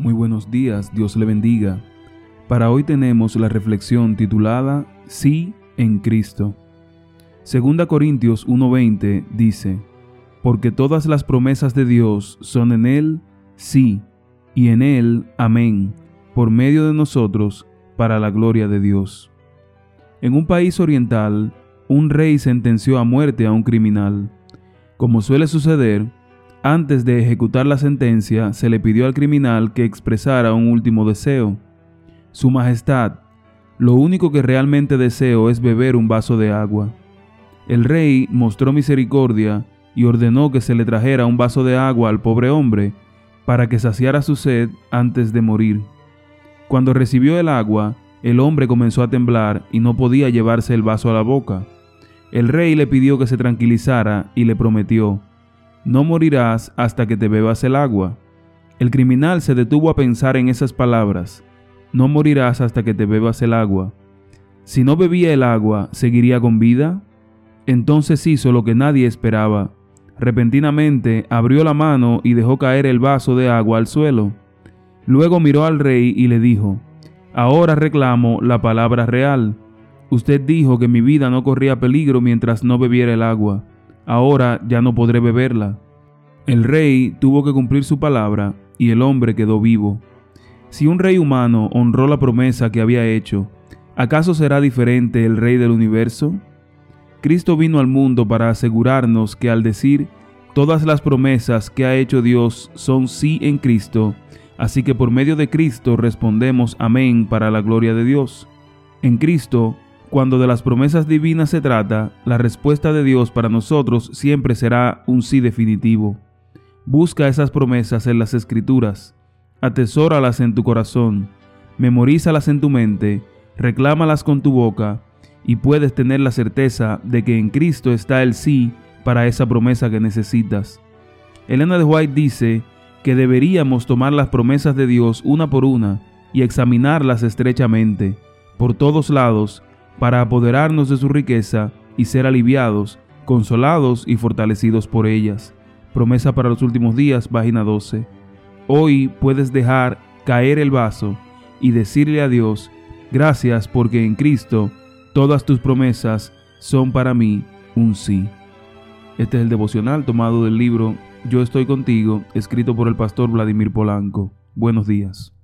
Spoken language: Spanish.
Muy buenos días, Dios le bendiga. Para hoy tenemos la reflexión titulada Sí en Cristo. Segunda Corintios 1:20 dice, Porque todas las promesas de Dios son en Él sí, y en Él amén, por medio de nosotros, para la gloria de Dios. En un país oriental, un rey sentenció a muerte a un criminal. Como suele suceder, antes de ejecutar la sentencia, se le pidió al criminal que expresara un último deseo. Su Majestad, lo único que realmente deseo es beber un vaso de agua. El rey mostró misericordia y ordenó que se le trajera un vaso de agua al pobre hombre para que saciara su sed antes de morir. Cuando recibió el agua, el hombre comenzó a temblar y no podía llevarse el vaso a la boca. El rey le pidió que se tranquilizara y le prometió, no morirás hasta que te bebas el agua. El criminal se detuvo a pensar en esas palabras, no morirás hasta que te bebas el agua. Si no bebía el agua, ¿seguiría con vida? Entonces hizo lo que nadie esperaba. Repentinamente abrió la mano y dejó caer el vaso de agua al suelo. Luego miró al rey y le dijo, Ahora reclamo la palabra real. Usted dijo que mi vida no corría peligro mientras no bebiera el agua ahora ya no podré beberla. El rey tuvo que cumplir su palabra y el hombre quedó vivo. Si un rey humano honró la promesa que había hecho, ¿acaso será diferente el rey del universo? Cristo vino al mundo para asegurarnos que al decir todas las promesas que ha hecho Dios son sí en Cristo, así que por medio de Cristo respondemos amén para la gloria de Dios. En Cristo cuando de las promesas divinas se trata, la respuesta de Dios para nosotros siempre será un sí definitivo. Busca esas promesas en las escrituras, atesóralas en tu corazón, memorízalas en tu mente, reclámalas con tu boca, y puedes tener la certeza de que en Cristo está el sí para esa promesa que necesitas. Elena de White dice que deberíamos tomar las promesas de Dios una por una y examinarlas estrechamente, por todos lados, para apoderarnos de su riqueza y ser aliviados, consolados y fortalecidos por ellas. Promesa para los últimos días, página 12. Hoy puedes dejar caer el vaso y decirle a Dios, gracias porque en Cristo todas tus promesas son para mí un sí. Este es el devocional tomado del libro Yo estoy contigo, escrito por el pastor Vladimir Polanco. Buenos días.